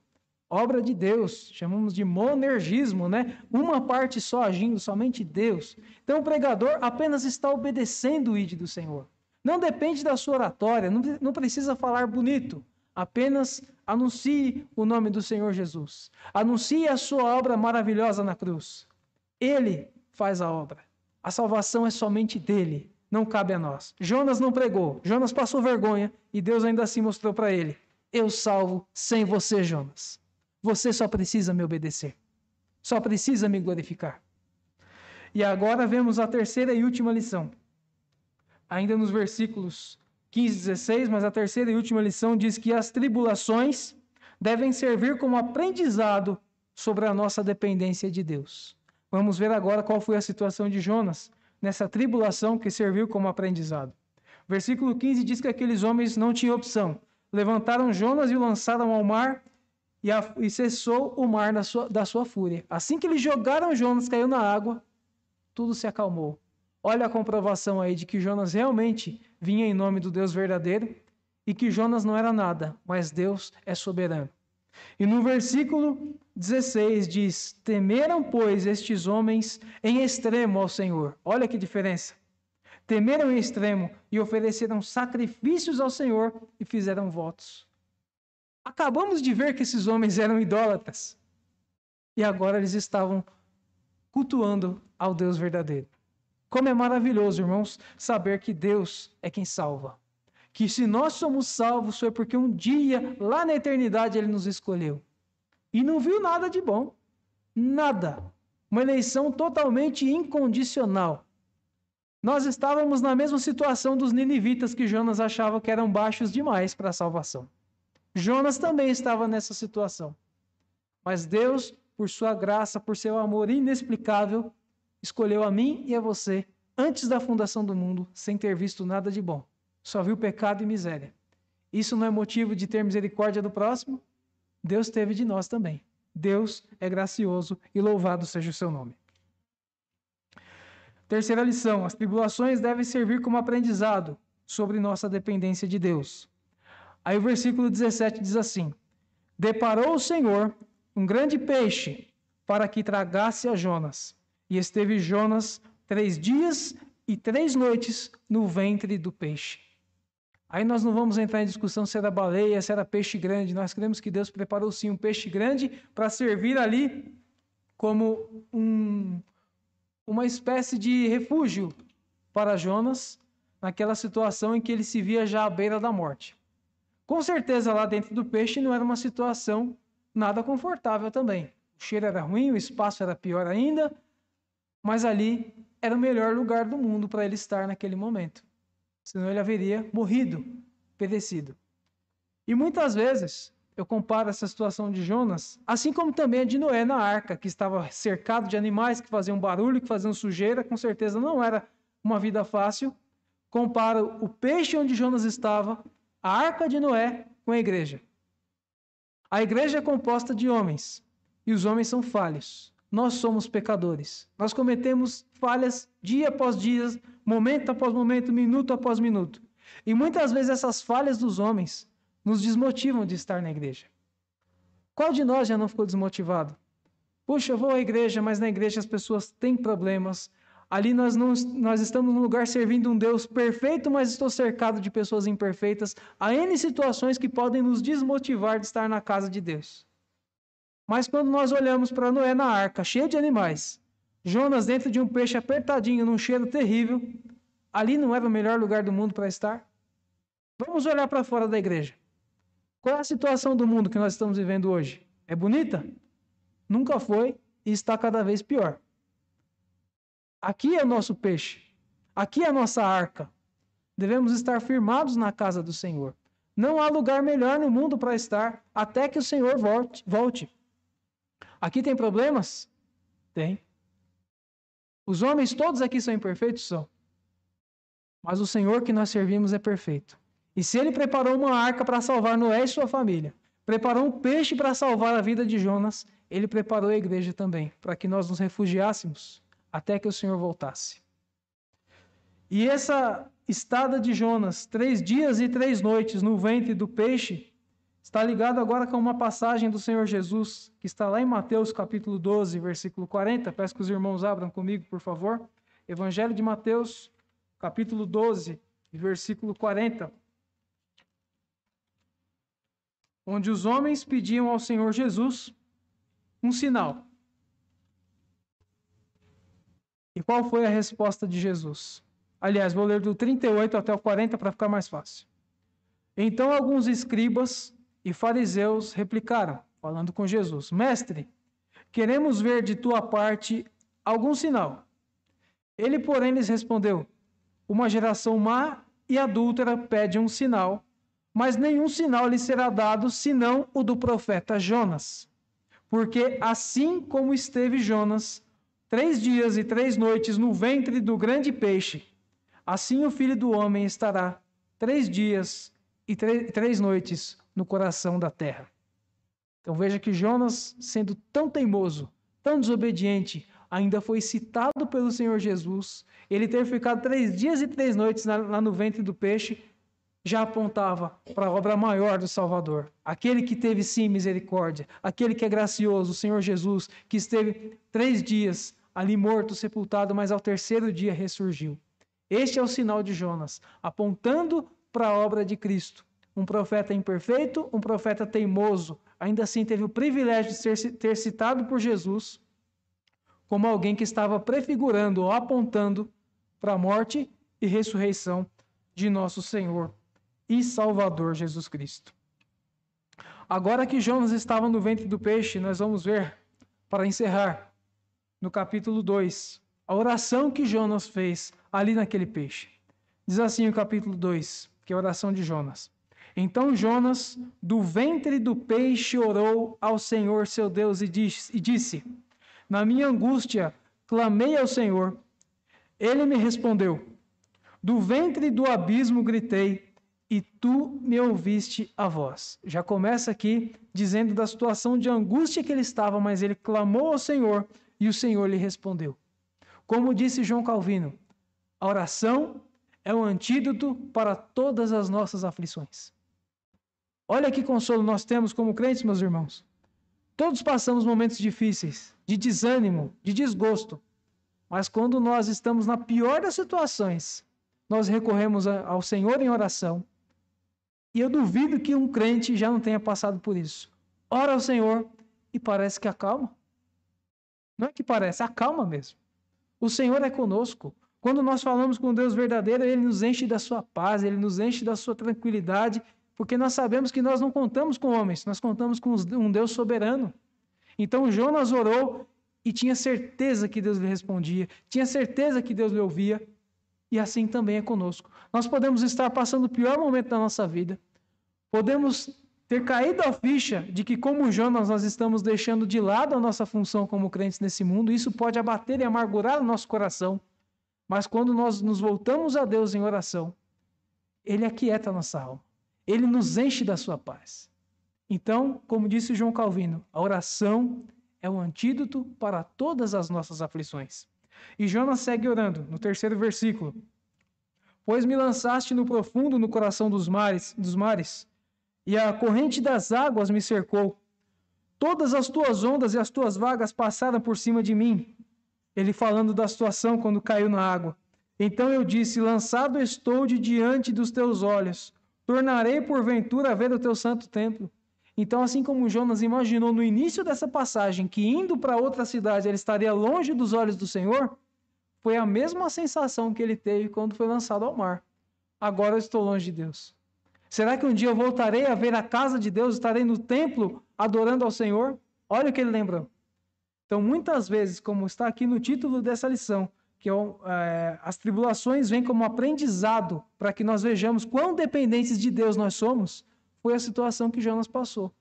Obra de Deus, chamamos de monergismo, né? Uma parte só agindo, somente Deus. Então o pregador apenas está obedecendo o ide do Senhor. Não depende da sua oratória, não precisa falar bonito. Apenas anuncie o nome do Senhor Jesus. Anuncie a sua obra maravilhosa na cruz. Ele faz a obra. A salvação é somente dele, não cabe a nós. Jonas não pregou, Jonas passou vergonha e Deus ainda assim mostrou para ele: Eu salvo sem você, Jonas. Você só precisa me obedecer. Só precisa me glorificar. E agora vemos a terceira e última lição. Ainda nos versículos 15 e 16, mas a terceira e última lição diz que as tribulações devem servir como aprendizado sobre a nossa dependência de Deus. Vamos ver agora qual foi a situação de Jonas nessa tribulação que serviu como aprendizado. Versículo 15 diz que aqueles homens não tinham opção. Levantaram Jonas e o lançaram ao mar e, a, e cessou o mar sua, da sua fúria. Assim que eles jogaram Jonas, caiu na água, tudo se acalmou. Olha a comprovação aí de que Jonas realmente vinha em nome do Deus verdadeiro e que Jonas não era nada, mas Deus é soberano. E no versículo 16 diz: Temeram, pois, estes homens em extremo ao Senhor. Olha que diferença. Temeram em extremo e ofereceram sacrifícios ao Senhor e fizeram votos. Acabamos de ver que esses homens eram idólatras. E agora eles estavam cultuando ao Deus verdadeiro. Como é maravilhoso, irmãos, saber que Deus é quem salva. Que se nós somos salvos foi porque um dia, lá na eternidade, Ele nos escolheu. E não viu nada de bom. Nada. Uma eleição totalmente incondicional. Nós estávamos na mesma situação dos ninivitas que Jonas achava que eram baixos demais para a salvação. Jonas também estava nessa situação. Mas Deus, por sua graça, por seu amor inexplicável, escolheu a mim e a você antes da fundação do mundo, sem ter visto nada de bom. Só viu pecado e miséria. Isso não é motivo de ter misericórdia do próximo? Deus teve de nós também. Deus é gracioso e louvado seja o seu nome. Terceira lição: as tribulações devem servir como aprendizado sobre nossa dependência de Deus. Aí o versículo 17 diz assim: Deparou o Senhor um grande peixe para que tragasse a Jonas. E esteve Jonas três dias e três noites no ventre do peixe. Aí nós não vamos entrar em discussão se era baleia, se era peixe grande. Nós cremos que Deus preparou sim um peixe grande para servir ali como um, uma espécie de refúgio para Jonas naquela situação em que ele se via já à beira da morte. Com certeza lá dentro do peixe não era uma situação nada confortável também. O cheiro era ruim, o espaço era pior ainda, mas ali era o melhor lugar do mundo para ele estar naquele momento. Senão ele haveria morrido, perecido. E muitas vezes eu comparo essa situação de Jonas, assim como também a de Noé na arca, que estava cercado de animais que faziam barulho, que faziam sujeira, com certeza não era uma vida fácil. Comparo o peixe onde Jonas estava, a arca de Noé, com a igreja. A igreja é composta de homens, e os homens são falhos nós somos pecadores. Nós cometemos falhas dia após dia, momento após momento, minuto após minuto. E muitas vezes essas falhas dos homens nos desmotivam de estar na igreja. Qual de nós já não ficou desmotivado? Puxa, eu vou à igreja, mas na igreja as pessoas têm problemas. Ali nós, não, nós estamos num lugar servindo um Deus perfeito, mas estou cercado de pessoas imperfeitas. Há N situações que podem nos desmotivar de estar na casa de Deus. Mas quando nós olhamos para Noé na arca, cheio de animais, Jonas dentro de um peixe apertadinho, num cheiro terrível, ali não era o melhor lugar do mundo para estar? Vamos olhar para fora da igreja. Qual é a situação do mundo que nós estamos vivendo hoje? É bonita? Nunca foi e está cada vez pior. Aqui é o nosso peixe. Aqui é a nossa arca. Devemos estar firmados na casa do Senhor. Não há lugar melhor no mundo para estar até que o Senhor volte. volte. Aqui tem problemas? Tem. Os homens todos aqui são imperfeitos? São. Mas o Senhor que nós servimos é perfeito. E se ele preparou uma arca para salvar Noé e sua família, preparou um peixe para salvar a vida de Jonas, ele preparou a igreja também, para que nós nos refugiássemos até que o Senhor voltasse. E essa estada de Jonas, três dias e três noites no ventre do peixe, está ligado agora com uma passagem do Senhor Jesus, que está lá em Mateus capítulo 12, versículo 40. Peço que os irmãos abram comigo, por favor. Evangelho de Mateus, capítulo 12, versículo 40. Onde os homens pediam ao Senhor Jesus um sinal. E qual foi a resposta de Jesus? Aliás, vou ler do 38 até o 40 para ficar mais fácil. Então alguns escribas e fariseus replicaram, falando com Jesus: Mestre, queremos ver de tua parte algum sinal. Ele, porém, lhes respondeu: Uma geração má e adúltera pede um sinal, mas nenhum sinal lhe será dado senão o do profeta Jonas. Porque assim como esteve Jonas três dias e três noites no ventre do grande peixe, assim o filho do homem estará três dias e três noites no coração da terra. Então veja que Jonas, sendo tão teimoso, tão desobediente, ainda foi citado pelo Senhor Jesus. Ele ter ficado três dias e três noites lá no ventre do peixe já apontava para a obra maior do Salvador. Aquele que teve sim misericórdia, aquele que é gracioso, o Senhor Jesus, que esteve três dias ali morto, sepultado, mas ao terceiro dia ressurgiu. Este é o sinal de Jonas, apontando para a obra de Cristo. Um profeta imperfeito, um profeta teimoso, ainda assim teve o privilégio de ser, ter citado por Jesus como alguém que estava prefigurando ou apontando para a morte e ressurreição de nosso Senhor e Salvador Jesus Cristo. Agora que Jonas estava no ventre do peixe, nós vamos ver, para encerrar, no capítulo 2, a oração que Jonas fez ali naquele peixe. Diz assim o capítulo 2, que é a oração de Jonas. Então Jonas, do ventre do peixe, orou ao Senhor seu Deus e disse, Na minha angústia, clamei ao Senhor. Ele me respondeu: Do ventre do abismo gritei, e tu me ouviste a voz. Já começa aqui dizendo da situação de angústia que ele estava, mas ele clamou ao Senhor e o Senhor lhe respondeu. Como disse João Calvino, a oração é o antídoto para todas as nossas aflições. Olha que consolo nós temos como crentes, meus irmãos. Todos passamos momentos difíceis, de desânimo, de desgosto. Mas quando nós estamos na pior das situações, nós recorremos ao Senhor em oração e eu duvido que um crente já não tenha passado por isso. Ora ao Senhor e parece que acalma. Não é que parece, acalma mesmo. O Senhor é conosco. Quando nós falamos com Deus verdadeiro, Ele nos enche da sua paz, Ele nos enche da sua tranquilidade, porque nós sabemos que nós não contamos com homens, nós contamos com um Deus soberano. Então Jonas orou e tinha certeza que Deus lhe respondia, tinha certeza que Deus lhe ouvia, e assim também é conosco. Nós podemos estar passando o pior momento da nossa vida, podemos ter caído a ficha de que, como Jonas, nós estamos deixando de lado a nossa função como crentes nesse mundo, isso pode abater e amargurar o nosso coração. Mas quando nós nos voltamos a Deus em oração, Ele aquieta a nossa alma, Ele nos enche da sua paz. Então, como disse João Calvino, a oração é o antídoto para todas as nossas aflições. E Jonas segue orando, no terceiro versículo. Pois me lançaste no profundo no coração dos mares, dos mares, e a corrente das águas me cercou. Todas as tuas ondas e as tuas vagas passaram por cima de mim. Ele falando da situação quando caiu na água. Então eu disse: Lançado estou de diante dos teus olhos. Tornarei porventura a ver o teu santo templo. Então, assim como Jonas imaginou no início dessa passagem que indo para outra cidade ele estaria longe dos olhos do Senhor, foi a mesma sensação que ele teve quando foi lançado ao mar. Agora eu estou longe de Deus. Será que um dia eu voltarei a ver a casa de Deus, estarei no templo adorando ao Senhor? Olha o que ele lembrou. Então, muitas vezes, como está aqui no título dessa lição, que é, as tribulações vêm como aprendizado para que nós vejamos quão dependentes de Deus nós somos, foi a situação que Jonas passou.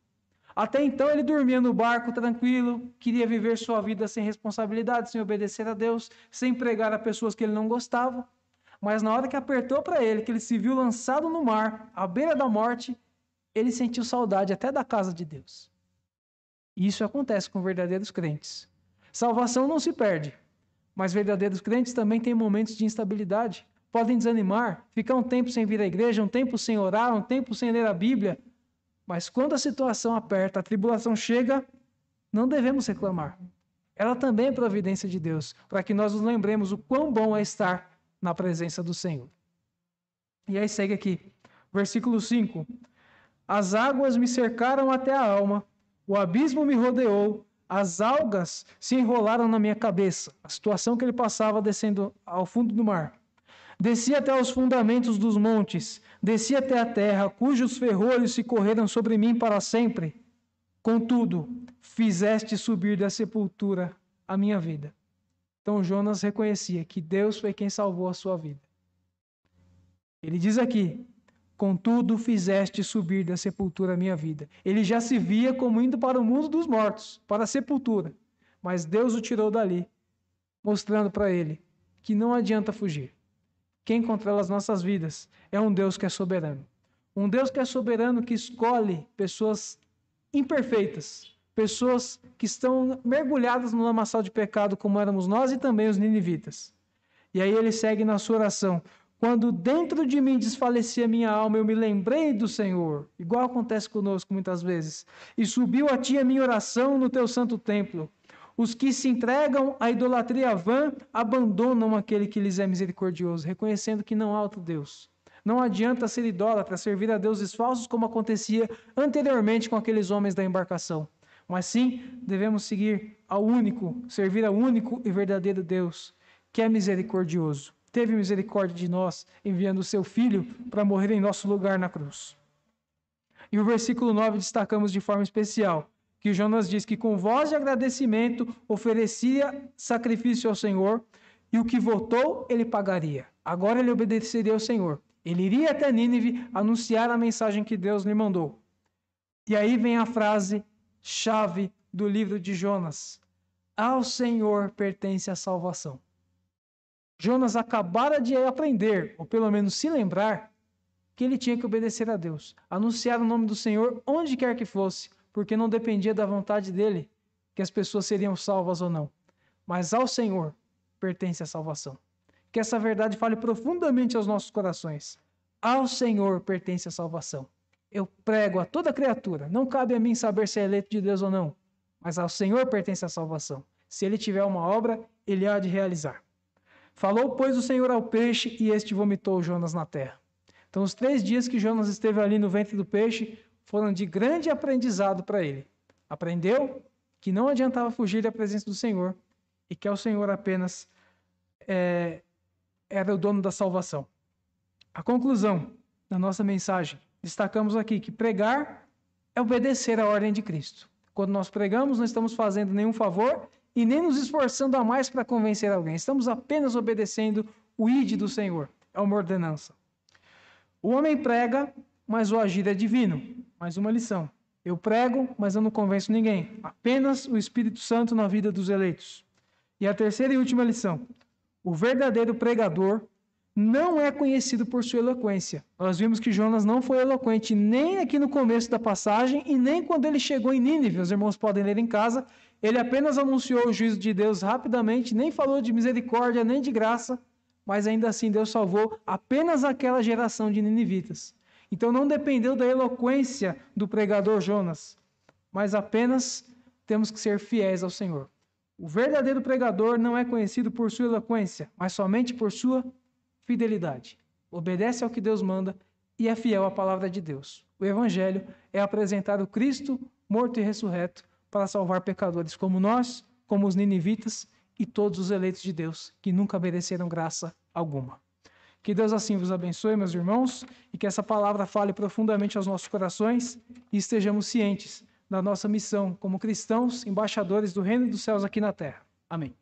Até então ele dormia no barco tranquilo, queria viver sua vida sem responsabilidade, sem obedecer a Deus, sem pregar a pessoas que ele não gostava. Mas na hora que apertou para ele, que ele se viu lançado no mar, à beira da morte, ele sentiu saudade até da casa de Deus. E isso acontece com verdadeiros crentes. Salvação não se perde, mas verdadeiros crentes também têm momentos de instabilidade. Podem desanimar, ficar um tempo sem vir à igreja, um tempo sem orar, um tempo sem ler a Bíblia. Mas quando a situação aperta, a tribulação chega, não devemos reclamar. Ela também é providência de Deus, para que nós nos lembremos o quão bom é estar na presença do Senhor. E aí segue aqui, versículo 5: As águas me cercaram até a alma, o abismo me rodeou, as algas se enrolaram na minha cabeça. A situação que ele passava descendo ao fundo do mar. Desci até os fundamentos dos montes, desci até a terra, cujos ferrolhos se correram sobre mim para sempre. Contudo, fizeste subir da sepultura a minha vida. Então Jonas reconhecia que Deus foi quem salvou a sua vida. Ele diz aqui: Contudo, fizeste subir da sepultura a minha vida. Ele já se via como indo para o mundo dos mortos, para a sepultura. Mas Deus o tirou dali, mostrando para ele que não adianta fugir. Quem controla as nossas vidas é um Deus que é soberano. Um Deus que é soberano que escolhe pessoas imperfeitas, pessoas que estão mergulhadas no lamaçal de pecado, como éramos nós e também os ninivitas. E aí ele segue na sua oração: quando dentro de mim desfalecia minha alma, eu me lembrei do Senhor, igual acontece conosco muitas vezes, e subiu a ti a minha oração no teu santo templo. Os que se entregam à idolatria vã abandonam aquele que lhes é misericordioso, reconhecendo que não há outro Deus. Não adianta ser idólatra, servir a deuses falsos como acontecia anteriormente com aqueles homens da embarcação. Mas sim, devemos seguir ao único, servir ao único e verdadeiro Deus, que é misericordioso teve misericórdia de nós, enviando o seu Filho para morrer em nosso lugar na cruz. E o versículo 9 destacamos de forma especial, que Jonas diz que com voz de agradecimento oferecia sacrifício ao Senhor, e o que votou ele pagaria. Agora ele obedeceria ao Senhor. Ele iria até Nínive anunciar a mensagem que Deus lhe mandou. E aí vem a frase chave do livro de Jonas: Ao Senhor pertence a salvação. Jonas acabara de aprender, ou pelo menos se lembrar, que ele tinha que obedecer a Deus, anunciar o nome do Senhor onde quer que fosse, porque não dependia da vontade dele que as pessoas seriam salvas ou não. Mas ao Senhor pertence a salvação. Que essa verdade fale profundamente aos nossos corações. Ao Senhor pertence a salvação. Eu prego a toda criatura. Não cabe a mim saber se é eleito de Deus ou não, mas ao Senhor pertence a salvação. Se ele tiver uma obra, ele há de realizar. Falou, pois, o Senhor ao peixe, e este vomitou Jonas na terra. Então, os três dias que Jonas esteve ali no ventre do peixe foram de grande aprendizado para ele. Aprendeu que não adiantava fugir da presença do Senhor e que ao Senhor apenas é, era o dono da salvação. A conclusão da nossa mensagem, destacamos aqui que pregar é obedecer à ordem de Cristo. Quando nós pregamos, não estamos fazendo nenhum favor e nem nos esforçando a mais para convencer alguém. Estamos apenas obedecendo o id do Senhor. É uma ordenança. O homem prega, mas o agir é divino. Mais uma lição. Eu prego, mas eu não convenço ninguém. Apenas o Espírito Santo na vida dos eleitos. E a terceira e última lição. O verdadeiro pregador não é conhecido por sua eloquência. Nós vimos que Jonas não foi eloquente nem aqui no começo da passagem e nem quando ele chegou em Nínive. Os irmãos podem ler em casa ele apenas anunciou o juízo de Deus rapidamente, nem falou de misericórdia nem de graça, mas ainda assim Deus salvou apenas aquela geração de ninivitas. Então não dependeu da eloquência do pregador Jonas, mas apenas temos que ser fiéis ao Senhor. O verdadeiro pregador não é conhecido por sua eloquência, mas somente por sua fidelidade. Obedece ao que Deus manda e é fiel à palavra de Deus. O Evangelho é apresentar o Cristo morto e ressurreto para salvar pecadores como nós, como os ninivitas e todos os eleitos de Deus que nunca mereceram graça alguma. Que Deus assim vos abençoe, meus irmãos, e que essa palavra fale profundamente aos nossos corações e estejamos cientes da nossa missão como cristãos, embaixadores do reino dos céus aqui na terra. Amém.